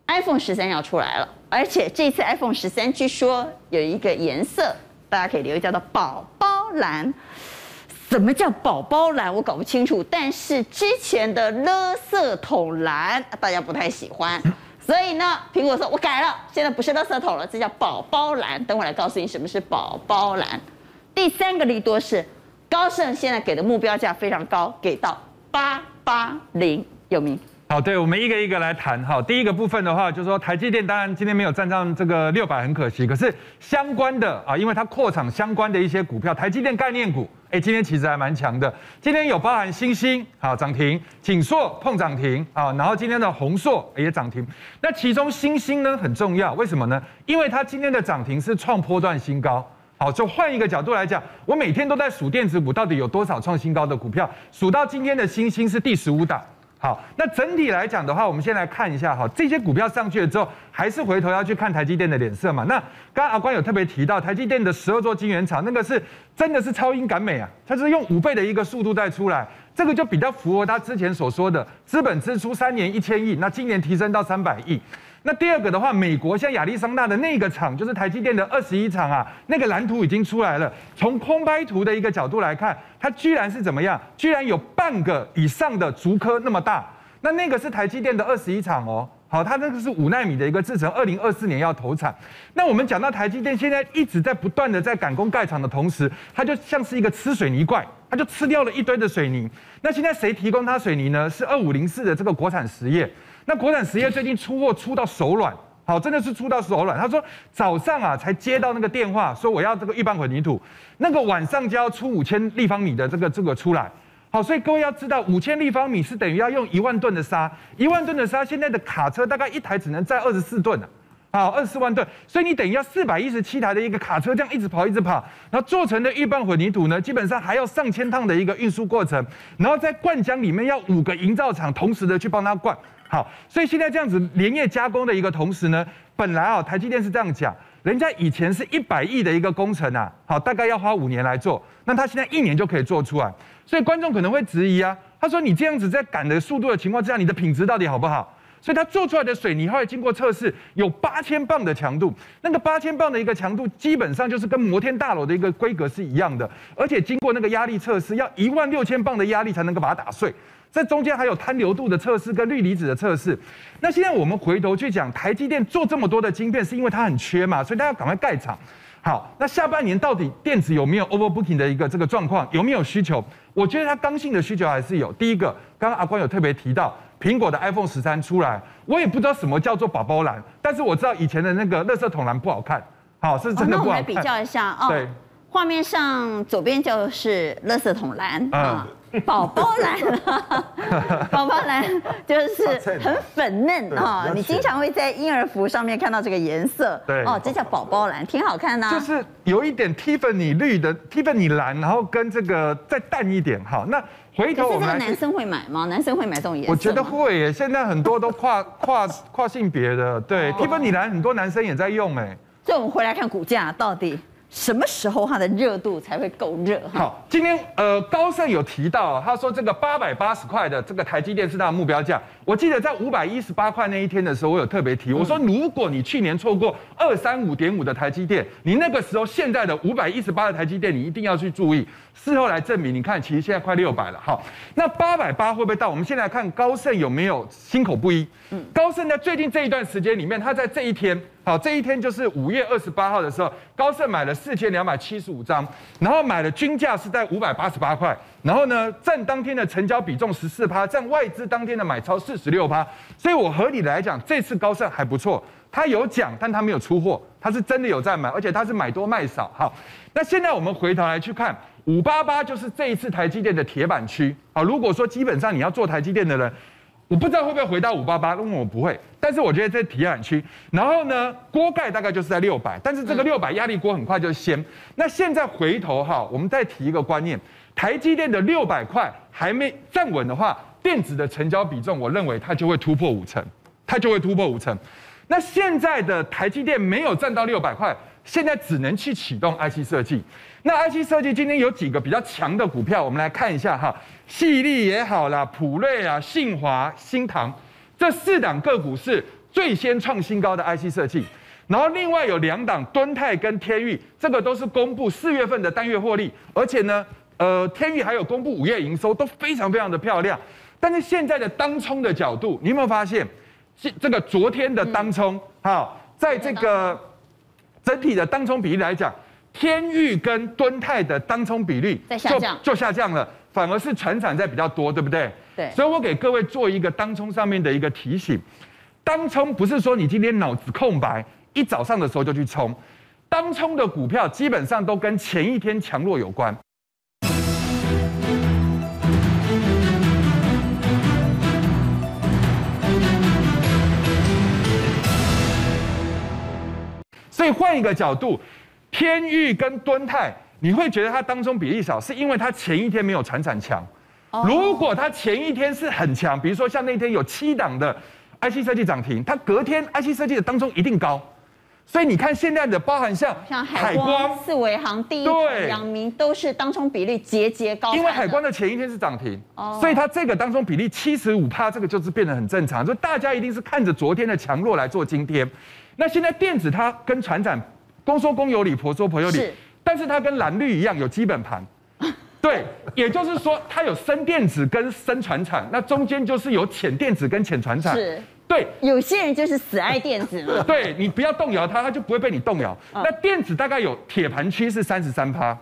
，iPhone 十三要出来了，而且这次 iPhone 十三据说有一个颜色，大家可以留意，叫做宝宝蓝。什么叫宝宝蓝？我搞不清楚。但是之前的垃圾桶蓝，大家不太喜欢，所以呢，苹果说我改了，现在不是垃圾桶了，这叫宝宝蓝。等我来告诉你什么是宝宝蓝。第三个利多是高盛现在给的目标价非常高，给到八八零，有名。好，对，我们一个一个来谈。哈，第一个部分的话，就是说台积电，当然今天没有站上这个六百，很可惜。可是相关的啊，因为它扩厂相关的一些股票，台积电概念股，哎，今天其实还蛮强的。今天有包含星星，好涨停，锦硕碰涨停，啊，然后今天的红硕也涨停。那其中星星呢很重要，为什么呢？因为它今天的涨停是创波段新高。好，就换一个角度来讲，我每天都在数电子股到底有多少创新高的股票，数到今天的星星是第十五档。好，那整体来讲的话，我们先来看一下哈，这些股票上去了之后，还是回头要去看台积电的脸色嘛。那刚刚阿关有特别提到，台积电的十二座晶圆厂，那个是真的是超英赶美啊，它是用五倍的一个速度在出来，这个就比较符合他之前所说的资本支出三年一千亿，那今年提升到三百亿。那第二个的话，美国像亚利桑那的那个厂，就是台积电的二十一厂啊，那个蓝图已经出来了。从空拍图的一个角度来看，它居然是怎么样？居然有半个以上的竹科那么大。那那个是台积电的二十一厂哦。好，它那个是五纳米的一个制程，二零二四年要投产。那我们讲到台积电现在一直在不断的在赶工盖厂的同时，它就像是一个吃水泥怪，它就吃掉了一堆的水泥。那现在谁提供它水泥呢？是二五零四的这个国产实业。那国产实业最近出货出到手软，好，真的是出到手软。他说早上啊才接到那个电话，说我要这个预拌混凝土，那个晚上就要出五千立方米的这个这个出来，好，所以各位要知道，五千立方米是等于要用一万吨的沙，一万吨的沙现在的卡车大概一台只能载二十四吨啊，好，二十四万吨，所以你等于要四百一十七台的一个卡车这样一直跑一直跑，然后做成的预拌混凝土呢，基本上还要上千趟的一个运输过程，然后在灌浆里面要五个营造厂同时的去帮它灌。好，所以现在这样子连夜加工的一个同时呢，本来啊，台积电是这样讲，人家以前是一百亿的一个工程啊，好，大概要花五年来做，那他现在一年就可以做出来，所以观众可能会质疑啊，他说你这样子在赶的速度的情况之下，你的品质到底好不好？所以他做出来的水泥后来经过测试，有八千磅的强度，那个八千磅的一个强度，基本上就是跟摩天大楼的一个规格是一样的，而且经过那个压力测试，要一万六千磅的压力才能够把它打碎。这中间还有滩流度的测试跟氯离子的测试。那现在我们回头去讲，台积电做这么多的晶片，是因为它很缺嘛，所以它要赶快盖厂。好，那下半年到底电子有没有 overbooking 的一个这个状况，有没有需求？我觉得它刚性的需求还是有。第一个，刚刚阿关有特别提到，苹果的 iPhone 十三出来，我也不知道什么叫做宝宝蓝，但是我知道以前的那个垃圾桶蓝不好看，好，是真的不好看。哦，那我们来比较一下哦。对，画面上左边就是垃圾桶蓝啊。嗯宝宝蓝，宝宝蓝就是很粉嫩啊！你经常会在婴儿服上面看到这个颜色，对哦，这叫宝宝蓝，挺好看的。就是有一点 Tiffany 绿的 Tiffany 蓝，然后跟这个再淡一点。好，那回头我们来，男生会买吗？男生会买这种颜色？我觉得会耶，现在很多都跨跨跨性别的，对 Tiffany 蓝很多男生也在用哎。所以我们回来看股价到底。什么时候它的热度才会够热？好，今天呃高盛有提到，他说这个八百八十块的这个台积电是他的目标价。我记得在五百一十八块那一天的时候，我有特别提，我说如果你去年错过二三五点五的台积电，你那个时候现在的五百一十八的台积电，你一定要去注意。事后来证明，你看其实现在快六百了。好，那八百八会不会到？我们现在来看高盛有没有心口不一？嗯，高盛在最近这一段时间里面，他在这一天。好，这一天就是五月二十八号的时候，高盛买了四千两百七十五张，然后买的均价是在五百八十八块，然后呢，占当天的成交比重十四趴，占外资当天的买超四十六趴，所以我合理的来讲，这次高盛还不错，他有讲，但他没有出货，他是真的有在买，而且他是买多卖少。好，那现在我们回头来去看五八八，就是这一次台积电的铁板区。好，如果说基本上你要做台积电的人。我不知道会不会回到五八八，因为我不会。但是我觉得在铁板区，然后呢，锅盖大概就是在六百，但是这个六百压力锅很快就掀。那现在回头哈，我们再提一个观念，台积电的六百块还没站稳的话，电子的成交比重，我认为它就会突破五成，它就会突破五成。那现在的台积电没有站到六百块，现在只能去启动 IC 设计。那 IC 设计今天有几个比较强的股票，我们来看一下哈，矽力也好啦，普瑞啊、信华、新唐这四档个股是最先创新高的 IC 设计。然后另外有两档敦泰跟天域，这个都是公布四月份的单月获利，而且呢，呃，天域还有公布五月营收都非常非常的漂亮。但是现在的当冲的角度，你有没有发现？这个昨天的当冲，好，在这个整体的当冲比例来讲，天域跟敦泰的当冲比率在下降，就下降了，反而是船产在比较多，对不对？对。所以我给各位做一个当冲上面的一个提醒，当冲不是说你今天脑子空白，一早上的时候就去冲，当冲的股票基本上都跟前一天强弱有关。所以换一个角度，天域跟敦泰，你会觉得它当中比例少，是因为它前一天没有船产强。如果它前一天是很强，比如说像那天有七档的 IC 设计涨停，它隔天 IC 设计的当中一定高。所以你看现在的包含像像海光、四维航、第一、阳明都是当中比例节节高。因为海光的前一天是涨停，所以它这个当中比例七十五趴，这个就是变得很正常。所以大家一定是看着昨天的强弱来做今天。那现在电子它跟传产公说公有理，婆说婆有理，是。但是它跟蓝绿一样有基本盘，对，也就是说它有深电子跟深传产，那中间就是有浅电子跟浅传产，是，对，有些人就是死爱电子嘛，对，你不要动摇它，它就不会被你动摇。那电子大概有铁盘区是三十三趴，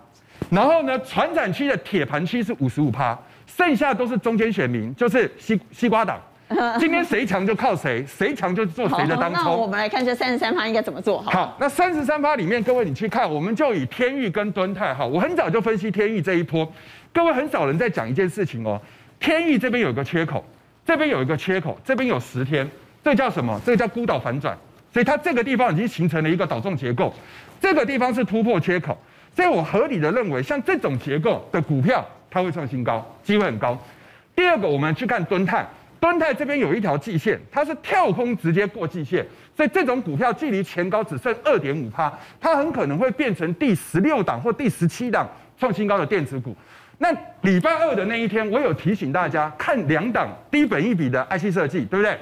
然后呢，传产区的铁盘区是五十五趴，剩下都是中间选民，就是西西瓜党。今天谁强就靠谁，谁强就做谁的当冲。那我们来看这三十三趴应该怎么做？好，好，那三十三趴里面，各位你去看，我们就以天域跟敦泰哈。我很早就分析天域这一波，各位很少人在讲一件事情哦。天域这边有一个缺口，这边有一个缺口，这边有十天，这叫什么？这个叫孤岛反转，所以它这个地方已经形成了一个岛状结构，这个地方是突破缺口，所以我合理的认为，像这种结构的股票，它会创新高，机会很高。第二个，我们去看敦泰。敦泰这边有一条季线，它是跳空直接过季线，所以这种股票距离前高只剩二点五趴，它很可能会变成第十六档或第十七档创新高的电子股。那礼拜二的那一天，我有提醒大家看两档低本益比的 IC 设计，对不对？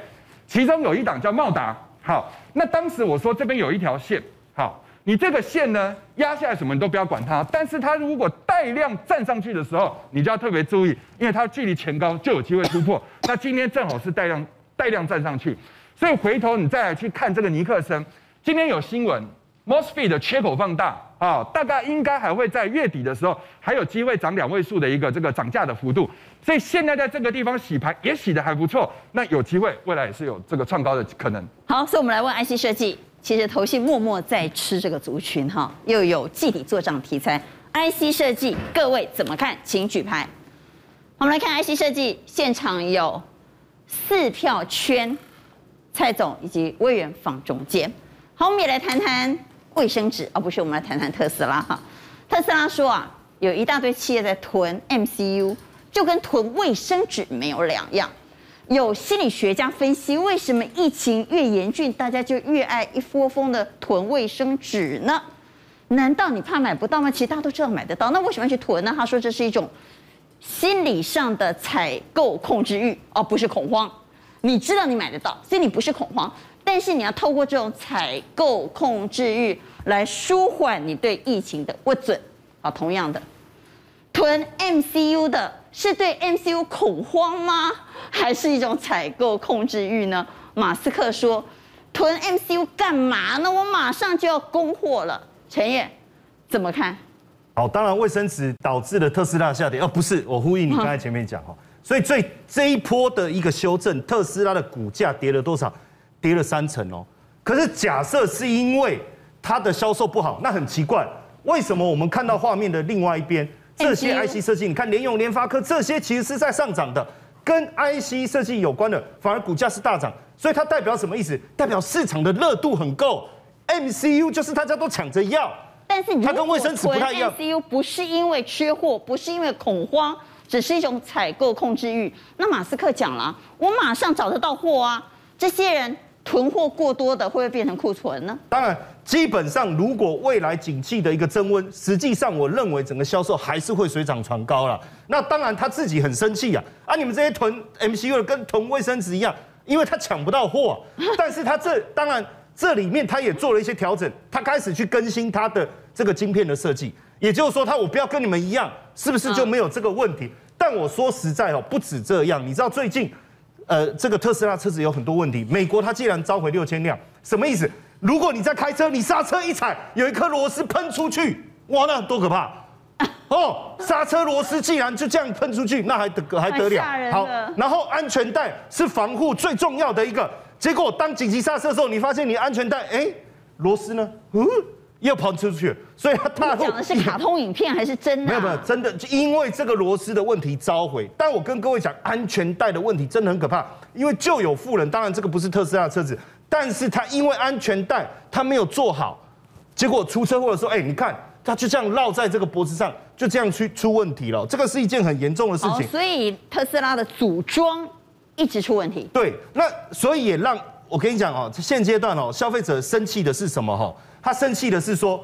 其中有一档叫茂达，好，那当时我说这边有一条线，好。你这个线呢，压下来什么你都不要管它，但是它如果带量站上去的时候，你就要特别注意，因为它距离前高就有机会突破。那今天正好是带量带量站上去，所以回头你再来去看这个尼克森，今天有新闻，MOSFET 的缺口放大啊，大概应该还会在月底的时候还有机会涨两位数的一个这个涨价的幅度，所以现在在这个地方洗盘也洗得还不错，那有机会未来也是有这个创高的可能。好，所以我们来问 IC 设计。其实投信默默在吃这个族群哈，又有集体作帐题材，IC 设计，各位怎么看？请举牌。我们来看 IC 设计现场有四票圈，蔡总以及魏源放中间。好，我们也来谈谈卫生纸，而不是我们来谈谈特斯拉哈。特斯拉说啊，有一大堆企业在囤 MCU，就跟囤卫生纸没有两样。有心理学家分析，为什么疫情越严峻，大家就越爱一窝蜂的囤卫生纸呢？难道你怕买不到吗？其实大家都知道买得到，那为什么要去囤呢？他说这是一种心理上的采购控制欲，而不是恐慌。你知道你买得到，所以你不是恐慌，但是你要透过这种采购控制欲来舒缓你对疫情的不准。啊，同样的，囤 MCU 的。是对 MCU 恐慌吗？还是一种采购控制欲呢？马斯克说：“囤 MCU 干嘛呢？我马上就要供货了。”陈烨怎么看？好，当然卫生纸导致了特斯拉下跌，哦，不是，我呼应你刚才前面讲哈，所以最这一波的一个修正，特斯拉的股价跌了多少？跌了三成哦。可是假设是因为它的销售不好，那很奇怪，为什么我们看到画面的另外一边？这些 IC 设计，你看联咏、联发科这些其实是在上涨的，跟 IC 设计有关的，反而股价是大涨，所以它代表什么意思？代表市场的热度很够，MCU 就是大家都抢着要。但是它跟卫生纸不太一样，MCU 不是因为缺货，不是因为恐慌，只是一种采购控制欲。那马斯克讲了，我马上找得到货啊，这些人囤货过多的会不会变成库存呢？当然，基本上如果未来景气的一个增温，实际上我认为整个销售还是会水涨船高了。那当然他自己很生气啊，啊，你们这些囤 MCU 的跟囤卫生纸一样，因为他抢不到货，但是他这当然。这里面他也做了一些调整，他开始去更新他的这个晶片的设计，也就是说，他我不要跟你们一样，是不是就没有这个问题？但我说实在哦，不止这样，你知道最近，呃，这个特斯拉车子有很多问题，美国它既然召回六千辆，什么意思？如果你在开车，你刹车一踩，有一颗螺丝喷出去，哇，那多可怕！哦，刹车螺丝既然就这样喷出去，那还得还得了？好，然后安全带是防护最重要的一个。结果当紧急刹车的时候，你发现你安全带，哎，螺丝呢？嗯，又跑出去。所以他踏入。讲的是卡通影片还是真的？没有没有，真的，就因为这个螺丝的问题召回。但我跟各位讲，安全带的问题真的很可怕，因为就有富人，当然这个不是特斯拉的车子，但是他因为安全带他没有做好，结果出车祸的时候，哎，你看他就这样绕在这个脖子上，就这样去出问题了。这个是一件很严重的事情。所以特斯拉的组装。一直出问题，对，那所以也让我跟你讲哦，现阶段哦，消费者生气的是什么哈？他生气的是说，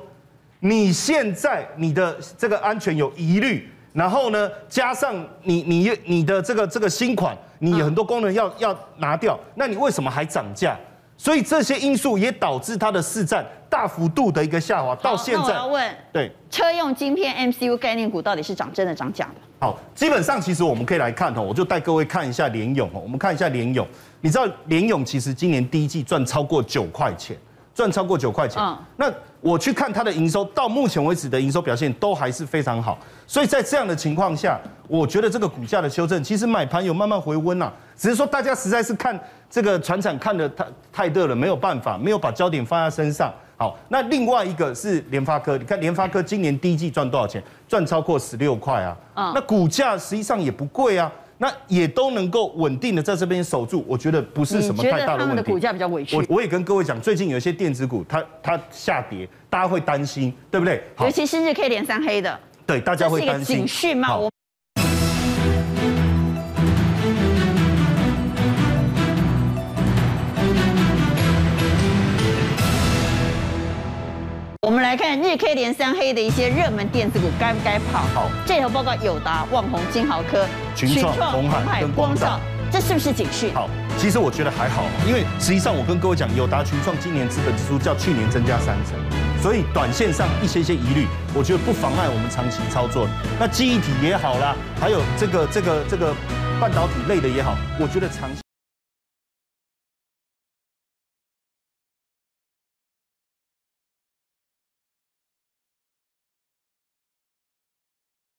你现在你的这个安全有疑虑，然后呢，加上你你你的这个这个新款，你很多功能要要拿掉，那你为什么还涨价？所以这些因素也导致它的市占大幅度的一个下滑。到现在，那我要问，对，车用晶片 MCU 概念股到底是涨真的涨假的？好，基本上其实我们可以来看哦，我就带各位看一下联勇哦。我们看一下联勇，你知道联勇其实今年第一季赚超过九块钱，赚超过九块钱。嗯，那我去看它的营收，到目前为止的营收表现都还是非常好。所以在这样的情况下，我觉得这个股价的修正，其实买盘有慢慢回温呐，只是说大家实在是看这个船产看的太太热了，没有办法，没有把焦点放在身上。好，那另外一个是联发科，你看联发科今年第一季赚多少钱？赚超过十六块啊！啊，那股价实际上也不贵啊，那也都能够稳定的在这边守住，我觉得不是什么太大的问题。他们的股价比较委屈。我我也跟各位讲，最近有一些电子股它它下跌，大家会担心，对不对？尤其是日 K 连三黑的，对，大家会担心。警讯吗？我。我们来看日 K 连三黑的一些热门电子股该不该跑？好，这条报告友达、旺宏、金豪科、群创、鸿海跟光罩，这是不是警讯？好，其实我觉得还好，因为实际上我跟各位讲，友达、群创今年资本支出较去年增加三成，所以短线上一些些疑虑，我觉得不妨碍我们长期操作。那记忆体也好啦，还有这个这个这个半导体类的也好，我觉得长期。